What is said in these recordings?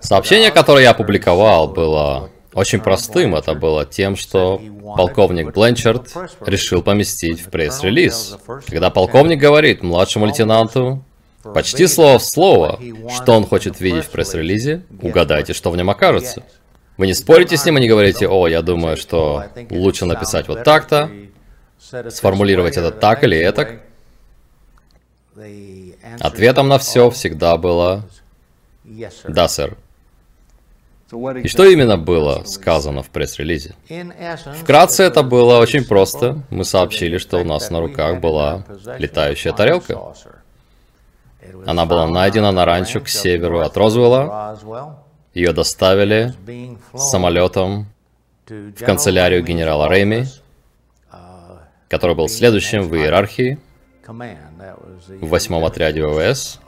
Сообщение, которое я опубликовал, было очень простым. Это было тем, что полковник Бленчард решил поместить в пресс-релиз. Когда полковник говорит младшему лейтенанту, почти слово в слово, что он хочет видеть в пресс-релизе, угадайте, что в нем окажется. Вы не спорите с ним и не говорите, о, я думаю, что лучше написать вот так-то, сформулировать это так или этак. Ответом на все всегда было «Да, сэр». И что именно было сказано в пресс-релизе? Вкратце это было очень просто. Мы сообщили, что у нас на руках была летающая тарелка. Она была найдена на ранчо к северу от Розвелла. Ее доставили самолетом в канцелярию генерала Рейми, который был следующим в иерархии в восьмом отряде ВВС.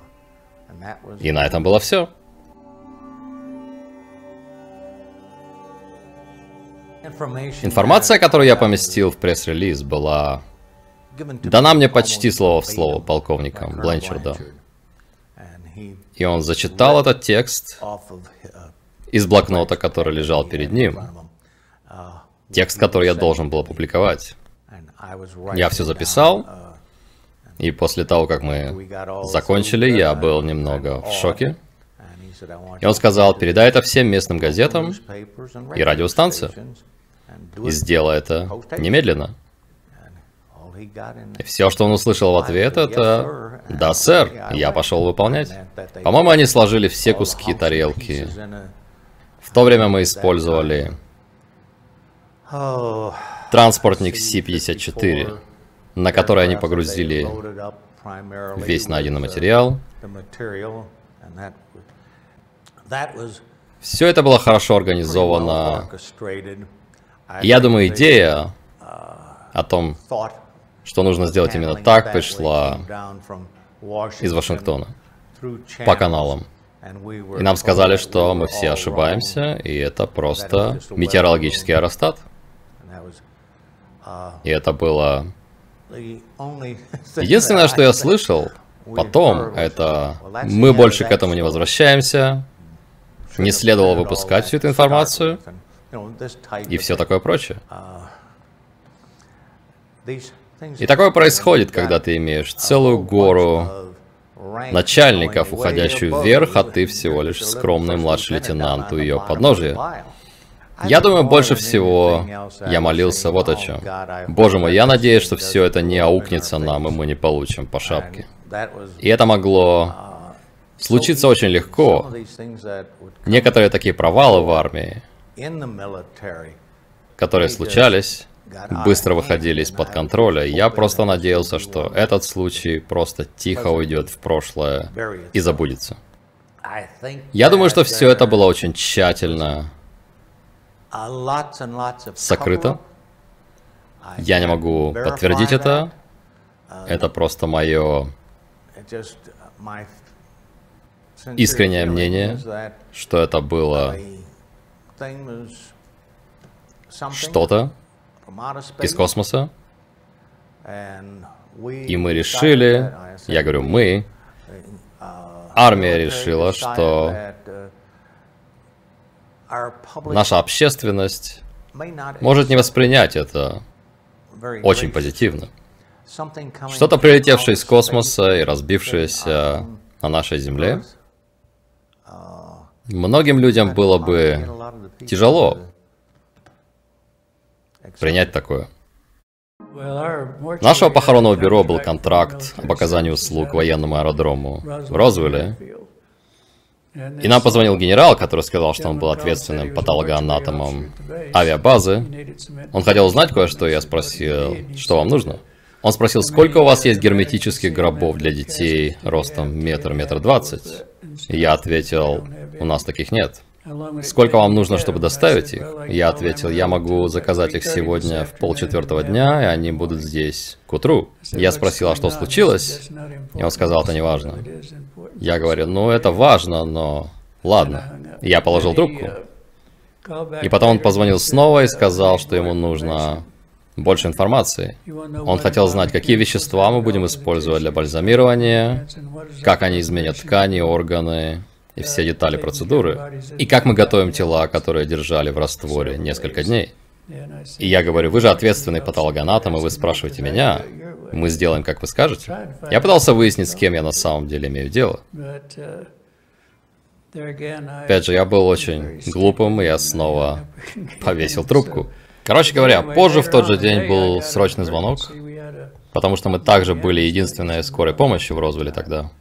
И на этом было все. Информация, которую я поместил в пресс-релиз, была дана мне почти слово в слово полковником Бленчардом. И он зачитал этот текст из блокнота, который лежал перед ним. Текст, который я должен был опубликовать. Я все записал, и после того, как мы закончили, я был немного в шоке. И он сказал, передай это всем местным газетам и радиостанциям. И сделай это немедленно. И все, что он услышал в ответ, это «Да, сэр, я пошел выполнять». По-моему, они сложили все куски тарелки. В то время мы использовали транспортник Си-54, на который они погрузили весь найденный материал. Все это было хорошо организовано. Я думаю, идея о том, что нужно сделать именно так, пришла из Вашингтона по каналам. И нам сказали, что мы все ошибаемся, и это просто метеорологический аэростат. И это было... Единственное, что я слышал потом, это мы больше к этому не возвращаемся, не следовало выпускать всю эту информацию, и все такое прочее. И такое происходит, когда ты имеешь целую гору начальников, уходящую вверх, а ты всего лишь скромный младший лейтенант у ее подножия. Я думаю, больше всего я молился вот о чем. Боже мой, я надеюсь, что все это не аукнется нам, и мы не получим по шапке. И это могло случиться очень легко. Некоторые такие провалы в армии, которые случались, быстро выходили из-под контроля. Я просто надеялся, что этот случай просто тихо уйдет в прошлое и забудется. Я думаю, что все это было очень тщательно сокрыто. Я не могу подтвердить это. Это просто мое искреннее мнение, что это было что-то из космоса. И мы решили, я говорю мы, армия решила, что наша общественность может не воспринять это очень позитивно. Что-то прилетевшее из космоса и разбившееся на нашей Земле, многим людям было бы тяжело принять такое. Нашего похоронного бюро был контракт об оказании услуг военному аэродрому в Розвилле. И нам позвонил генерал, который сказал, что он был ответственным патологоанатомом авиабазы. Он хотел узнать кое-что, и я спросил, что вам нужно? Он спросил, сколько у вас есть герметических гробов для детей ростом метр, метр двадцать? И я ответил, у нас таких нет. Сколько вам нужно, чтобы доставить их? Я ответил, я могу заказать их сегодня в полчетвертого дня, и они будут здесь к утру. Я спросил, а что случилось? И он сказал, это не важно. Я говорю, ну это важно, но ладно. Я положил трубку. И потом он позвонил снова и сказал, что ему нужно больше информации. Он хотел знать, какие вещества мы будем использовать для бальзамирования, как они изменят ткани, органы, и все детали процедуры, и как мы готовим тела, которые держали в растворе несколько дней. И я говорю, вы же ответственный патологоанатом, и вы спрашиваете меня, мы сделаем, как вы скажете. Я пытался выяснить, с кем я на самом деле имею дело. Опять же, я был очень глупым, и я снова повесил трубку. Короче говоря, позже в тот же день был срочный звонок, потому что мы также были единственной скорой помощи в Розвилле тогда.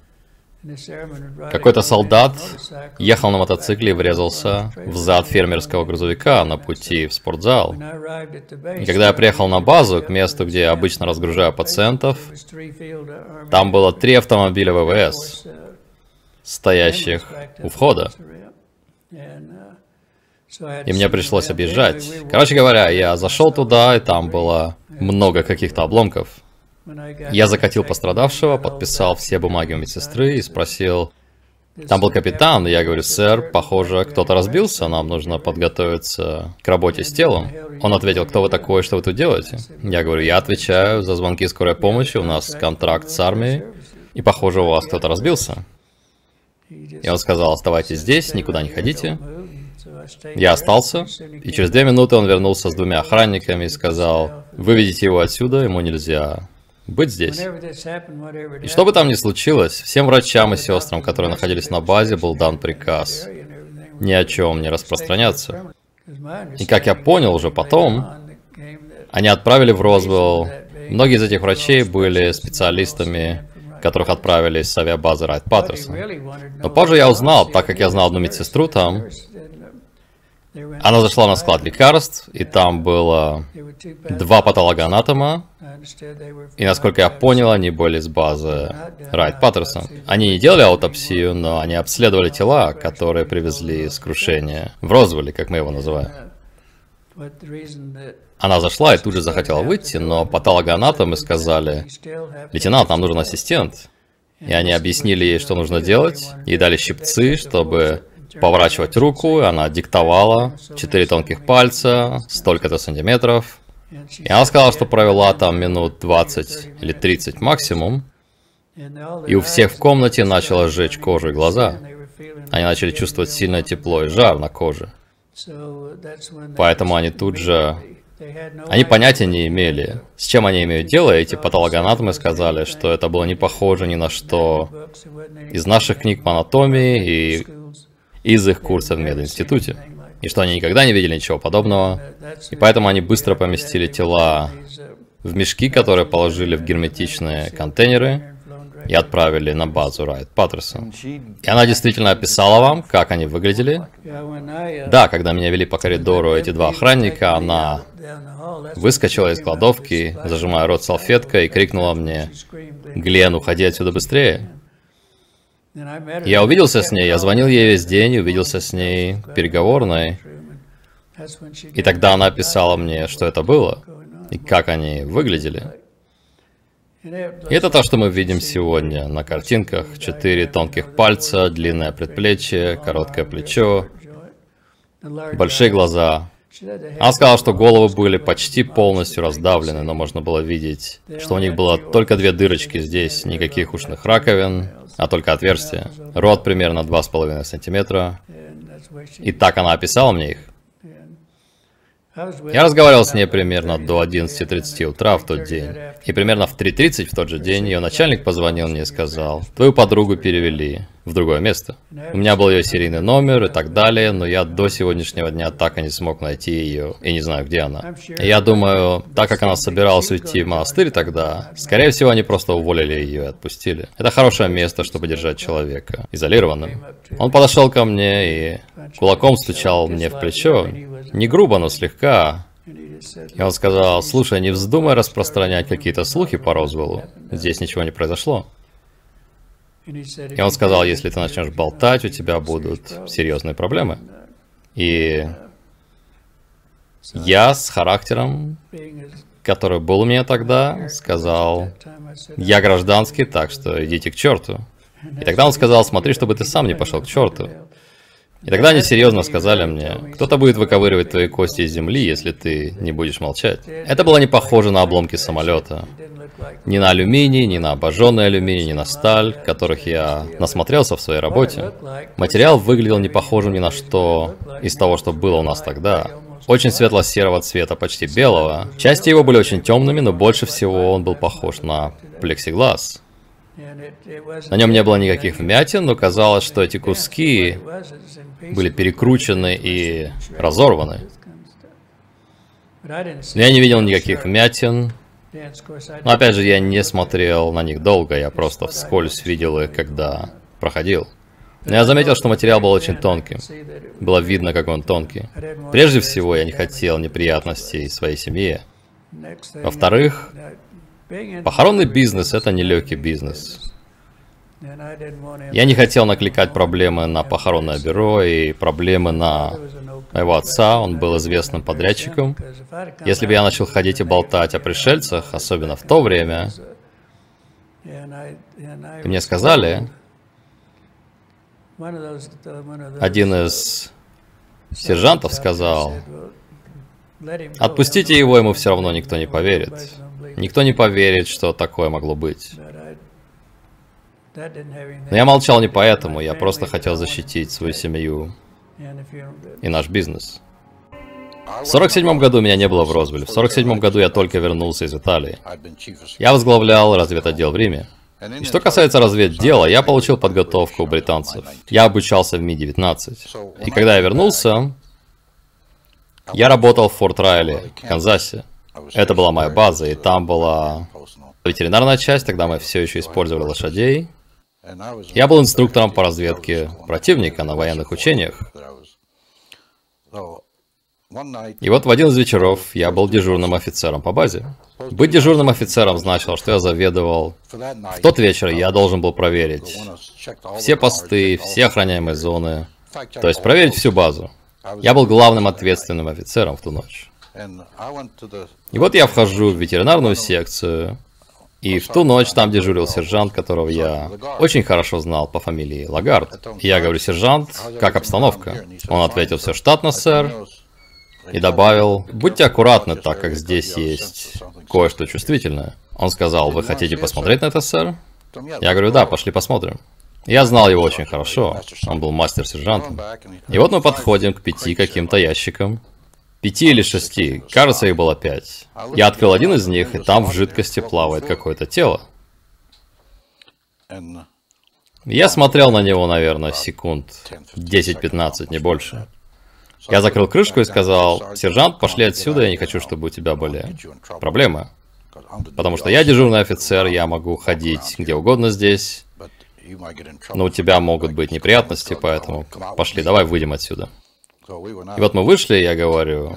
Какой-то солдат ехал на мотоцикле и врезался в зад фермерского грузовика на пути в спортзал. И когда я приехал на базу, к месту, где я обычно разгружаю пациентов, там было три автомобиля ВВС, стоящих у входа. И мне пришлось объезжать. Короче говоря, я зашел туда, и там было много каких-то обломков. Я закатил пострадавшего, подписал все бумаги у медсестры и спросил, там был капитан, и я говорю, сэр, похоже, кто-то разбился, нам нужно подготовиться к работе с телом. Он ответил, кто вы такой, что вы тут делаете? Я говорю, я отвечаю за звонки скорой помощи, у нас контракт с армией, и похоже, у вас кто-то разбился. И он сказал, оставайтесь здесь, никуда не ходите. Я остался, и через две минуты он вернулся с двумя охранниками и сказал, выведите его отсюда, ему нельзя быть здесь. И что бы там ни случилось, всем врачам и сестрам, которые находились на базе, был дан приказ ни о чем не распространяться. И как я понял уже потом, они отправили в Розвелл. Многие из этих врачей были специалистами, которых отправили с авиабазы Райт Паттерсон. Но позже я узнал, так как я знал одну медсестру там, она зашла на склад лекарств, и там было два патологоанатома, и насколько я понял, они были с базы Райт Паттерсон. Они не делали аутопсию, но они обследовали тела, которые привезли с крушения в Розвилле, как мы его называем. Она зашла и тут же захотела выйти, но патологоанатомы сказали, «Лейтенант, нам нужен ассистент». И они объяснили ей, что нужно делать, и дали щипцы, чтобы поворачивать руку, и она диктовала, четыре тонких пальца, столько-то сантиметров. И она сказала, что провела там минут 20 или 30 максимум, и у всех в комнате начало сжечь кожу и глаза. Они начали чувствовать сильное тепло и жар на коже. Поэтому они тут же... Они понятия не имели, с чем они имеют дело, и эти патологоанатомы сказали, что это было не похоже ни на что из наших книг по анатомии и из их курса в мединституте. И что они никогда не видели ничего подобного. И поэтому они быстро поместили тела в мешки, которые положили в герметичные контейнеры и отправили на базу Райт Паттерсон. И она действительно описала вам, как они выглядели. Да, когда меня вели по коридору эти два охранника, она выскочила из кладовки, зажимая рот салфеткой, и крикнула мне, «Глен, уходи отсюда быстрее!» Я увиделся с ней, я звонил ей весь день, увиделся с ней переговорной. И тогда она описала мне, что это было, и как они выглядели. И это то, что мы видим сегодня на картинках. Четыре тонких пальца, длинное предплечье, короткое плечо, большие глаза. Она сказала, что головы были почти полностью раздавлены, но можно было видеть, что у них было только две дырочки здесь, никаких ушных раковин, а только отверстие. Рот примерно 2,5 сантиметра. И так она описала мне их. Я разговаривал с ней примерно до 11.30 утра в тот день. И примерно в 3.30 в тот же день ее начальник позвонил мне и сказал, «Твою подругу перевели в другое место». У меня был ее серийный номер и так далее, но я до сегодняшнего дня так и не смог найти ее, и не знаю, где она. И я думаю, так как она собиралась уйти в монастырь тогда, скорее всего, они просто уволили ее и отпустили. Это хорошее место, чтобы держать человека изолированным. Он подошел ко мне и кулаком стучал мне в плечо, не грубо, но слегка. И он сказал, слушай, не вздумай распространять какие-то слухи по Розвеллу. Здесь ничего не произошло. И он сказал, если ты начнешь болтать, у тебя будут серьезные проблемы. И я с характером, который был у меня тогда, сказал, я гражданский, так что идите к черту. И тогда он сказал, смотри, чтобы ты сам не пошел к черту. И тогда они серьезно сказали мне, кто-то будет выковыривать твои кости из земли, если ты не будешь молчать. Это было не похоже на обломки самолета. Ни на алюминий, ни на обожженный алюминий, ни на сталь, которых я насмотрелся в своей работе. Материал выглядел не похожим ни на что из того, что было у нас тогда. Очень светло-серого цвета, почти белого. Части его были очень темными, но больше всего он был похож на плексиглаз. На нем не было никаких вмятин, но казалось, что эти куски были перекручены и разорваны. Но я не видел никаких вмятин. Но опять же, я не смотрел на них долго, я просто вскользь видел их, когда проходил. Но я заметил, что материал был очень тонким. Было видно, как он тонкий. Прежде всего, я не хотел неприятностей своей семье. Во-вторых, Похоронный бизнес – это нелегкий бизнес. Я не хотел накликать проблемы на похоронное бюро и проблемы на моего отца, он был известным подрядчиком. Если бы я начал ходить и болтать о пришельцах, особенно в то время, и мне сказали, один из сержантов сказал, отпустите его, ему все равно никто не поверит. Никто не поверит, что такое могло быть. Но я молчал не поэтому, я просто хотел защитить свою семью и наш бизнес. В 47 году меня не было в Розвилле. В 47 году я только вернулся из Италии. Я возглавлял разведотдел в Риме. И что касается разведдела, я получил подготовку у британцев. Я обучался в Ми-19. И когда я вернулся, я работал в Форт Райли, Канзасе. Это была моя база, и там была ветеринарная часть, тогда мы все еще использовали лошадей. Я был инструктором по разведке противника на военных учениях. И вот в один из вечеров я был дежурным офицером по базе. Быть дежурным офицером значило, что я заведовал. В тот вечер я должен был проверить все посты, все охраняемые зоны. То есть проверить всю базу. Я был главным ответственным офицером в ту ночь. И вот я вхожу в ветеринарную секцию, и в ту ночь там дежурил сержант, которого я очень хорошо знал по фамилии Лагард. И я говорю, сержант, как обстановка? Он ответил, все штатно, сэр. И добавил, будьте аккуратны, так как здесь есть кое-что чувствительное. Он сказал, вы хотите посмотреть на это, сэр? Я говорю, да, пошли посмотрим. Я знал его очень хорошо, он был мастер-сержантом. И вот мы подходим к пяти каким-то ящикам, Пяти или шести, кажется, их было пять. Я открыл один из них, и там в жидкости плавает какое-то тело. Я смотрел на него, наверное, секунд 10-15, не больше. Я закрыл крышку и сказал, «Сержант, пошли отсюда, я не хочу, чтобы у тебя были проблемы. Потому что я дежурный офицер, я могу ходить где угодно здесь, но у тебя могут быть неприятности, поэтому пошли, давай выйдем отсюда». И вот мы вышли, я говорю,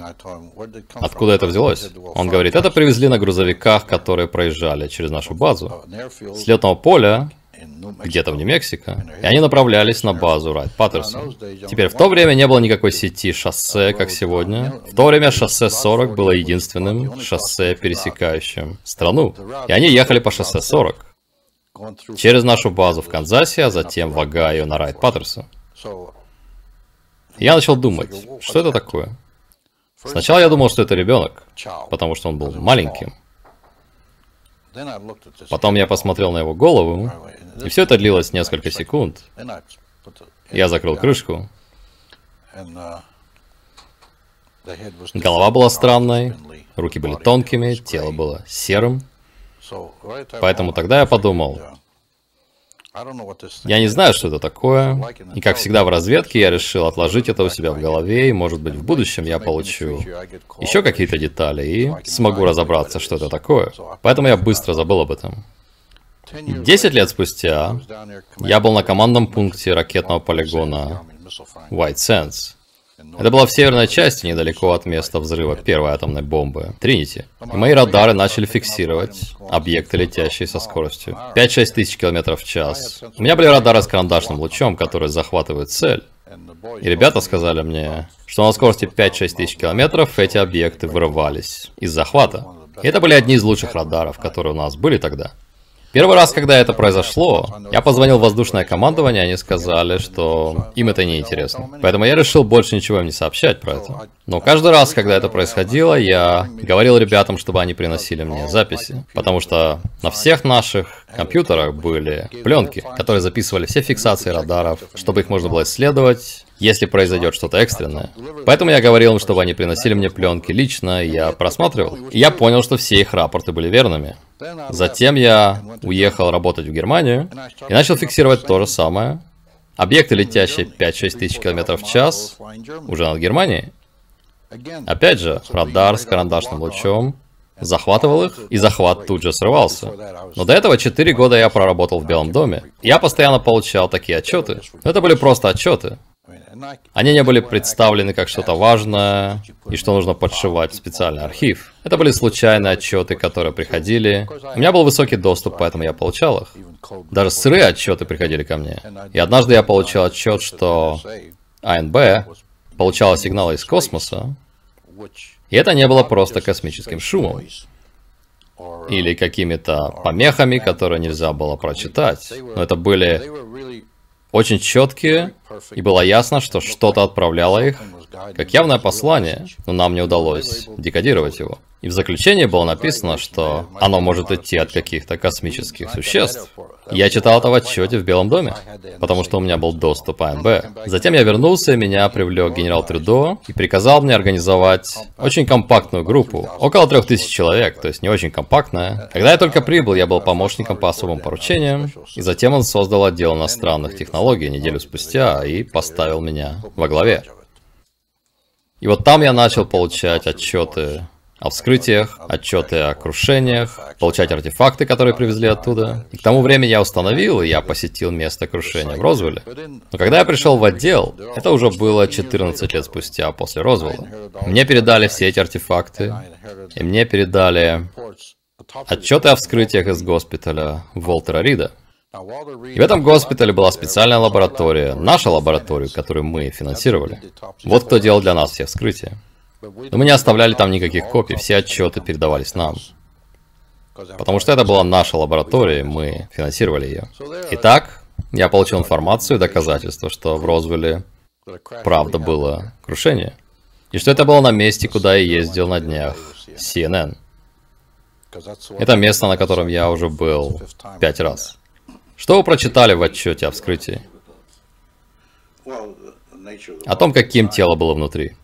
откуда это взялось? Он говорит, это привезли на грузовиках, которые проезжали через нашу базу. С летного поля, где-то в Нью-Мексико, и они направлялись на базу Райт Паттерсон. Теперь, в то время не было никакой сети шоссе, как сегодня. В то время шоссе 40 было единственным шоссе, пересекающим страну. И они ехали по шоссе 40 через нашу базу в Канзасе, а затем в Огайо на Райт Паттерсон. Я начал думать, что это такое. Сначала я думал, что это ребенок, потому что он был маленьким. Потом я посмотрел на его голову, и все это длилось несколько секунд. Я закрыл крышку. Голова была странной, руки были тонкими, тело было серым. Поэтому тогда я подумал, я не знаю, что это такое, и как всегда в разведке я решил отложить это у себя в голове, и может быть в будущем я получу еще какие-то детали и смогу разобраться, что это такое. Поэтому я быстро забыл об этом. Десять лет спустя я был на командном пункте ракетного полигона White Sands. Это была в северной части, недалеко от места взрыва первой атомной бомбы, Тринити. И мои радары начали фиксировать объекты, летящие со скоростью 5-6 тысяч километров в час. У меня были радары с карандашным лучом, которые захватывают цель. И ребята сказали мне, что на скорости 5-6 тысяч километров эти объекты вырывались из захвата. И это были одни из лучших радаров, которые у нас были тогда. Первый раз, когда это произошло, я позвонил в воздушное командование, они сказали, что им это не интересно. Поэтому я решил больше ничего им не сообщать про это. Но каждый раз, когда это происходило, я говорил ребятам, чтобы они приносили мне записи. Потому что на всех наших компьютерах были пленки, которые записывали все фиксации радаров, чтобы их можно было исследовать, если произойдет что-то экстренное. Поэтому я говорил им, чтобы они приносили мне пленки лично, я просматривал. И я понял, что все их рапорты были верными. Затем я уехал работать в Германию и начал фиксировать то же самое. Объекты, летящие 5-6 тысяч километров в час, уже над Германией. Опять же, радар с карандашным лучом, захватывал их, и захват тут же срывался. Но до этого 4 года я проработал в Белом доме. Я постоянно получал такие отчеты. Но это были просто отчеты. Они не были представлены как что-то важное и что нужно подшивать в специальный архив. Это были случайные отчеты, которые приходили. У меня был высокий доступ, поэтому я получал их. Даже сырые отчеты приходили ко мне. И однажды я получил отчет, что АНБ получала сигналы из космоса, и это не было просто космическим шумом или какими-то помехами, которые нельзя было прочитать. Но это были очень четкие, и было ясно, что что-то отправляло их, как явное послание, но нам не удалось декодировать его. И в заключении было написано, что оно может идти от каких-то космических существ. Я читал это в отчете в Белом доме, потому что у меня был доступ АНБ. Затем я вернулся, и меня привлек генерал Трюдо и приказал мне организовать очень компактную группу, около трех тысяч человек, то есть не очень компактная. Когда я только прибыл, я был помощником по особым поручениям, и затем он создал отдел иностранных технологий неделю спустя и поставил меня во главе. И вот там я начал получать отчеты о вскрытиях, отчеты о крушениях, получать артефакты, которые привезли оттуда. И к тому времени я установил, и я посетил место крушения в Розвилле. Но когда я пришел в отдел, это уже было 14 лет спустя после Розвелла. Мне передали все эти артефакты, и мне передали отчеты о вскрытиях из госпиталя Волтера Рида. И в этом госпитале была специальная лаборатория, наша лаборатория, которую мы финансировали. Вот кто делал для нас все вскрытия. Но мы не оставляли там никаких копий, все отчеты передавались нам. Потому что это была наша лаборатория, мы финансировали ее. Итак, я получил информацию и доказательства, что в Розвилле правда было крушение. И что это было на месте, куда я ездил на днях CNN. Это место, на котором я уже был пять раз. Что вы прочитали в отчете о вскрытии? О том, каким тело было внутри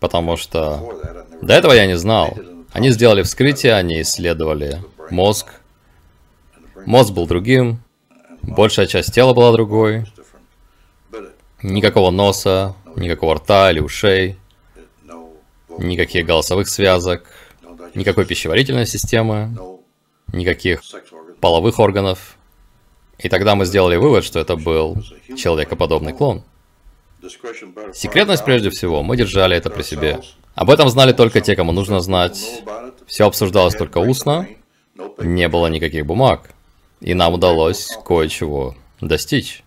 потому что до этого я не знал. Они сделали вскрытие, они исследовали мозг. Мозг был другим, большая часть тела была другой. Никакого носа, никакого рта или ушей, никаких голосовых связок, никакой пищеварительной системы, никаких половых органов. И тогда мы сделали вывод, что это был человекоподобный клон. Секретность прежде всего, мы держали это при себе. Об этом знали только те, кому нужно знать. Все обсуждалось только устно, не было никаких бумаг. И нам удалось кое-чего достичь.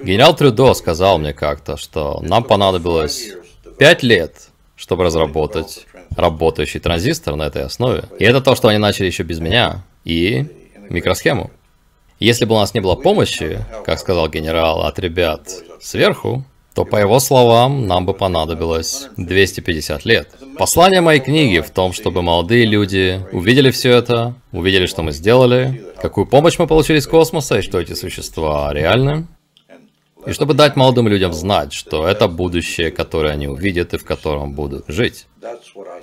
Генерал Трюдо сказал мне как-то, что нам понадобилось пять лет, чтобы разработать работающий транзистор на этой основе. И это то, что они начали еще без меня. И микросхему. Если бы у нас не было помощи, как сказал генерал, от ребят сверху, то, по его словам, нам бы понадобилось 250 лет. Послание моей книги в том, чтобы молодые люди увидели все это, увидели, что мы сделали, какую помощь мы получили из космоса и что эти существа реальны, и чтобы дать молодым людям знать, что это будущее, которое они увидят и в котором будут жить.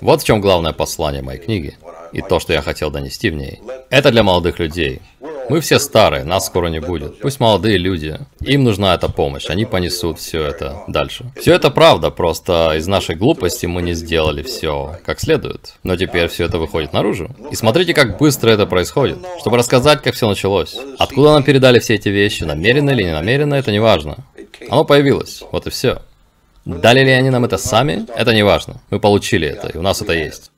Вот в чем главное послание моей книги, и то, что я хотел донести в ней. Это для молодых людей. Мы все старые, нас скоро не будет. Пусть молодые люди. Им нужна эта помощь, они понесут все это дальше. Все это правда, просто из нашей глупости мы не сделали все как следует. Но теперь все это выходит наружу. И смотрите, как быстро это происходит. Чтобы рассказать, как все началось. Откуда нам передали все эти вещи, намеренно или не намеренно, это не важно. Оно появилось, вот и все. Дали ли они нам это сами, это не важно. Мы получили это, и у нас это есть.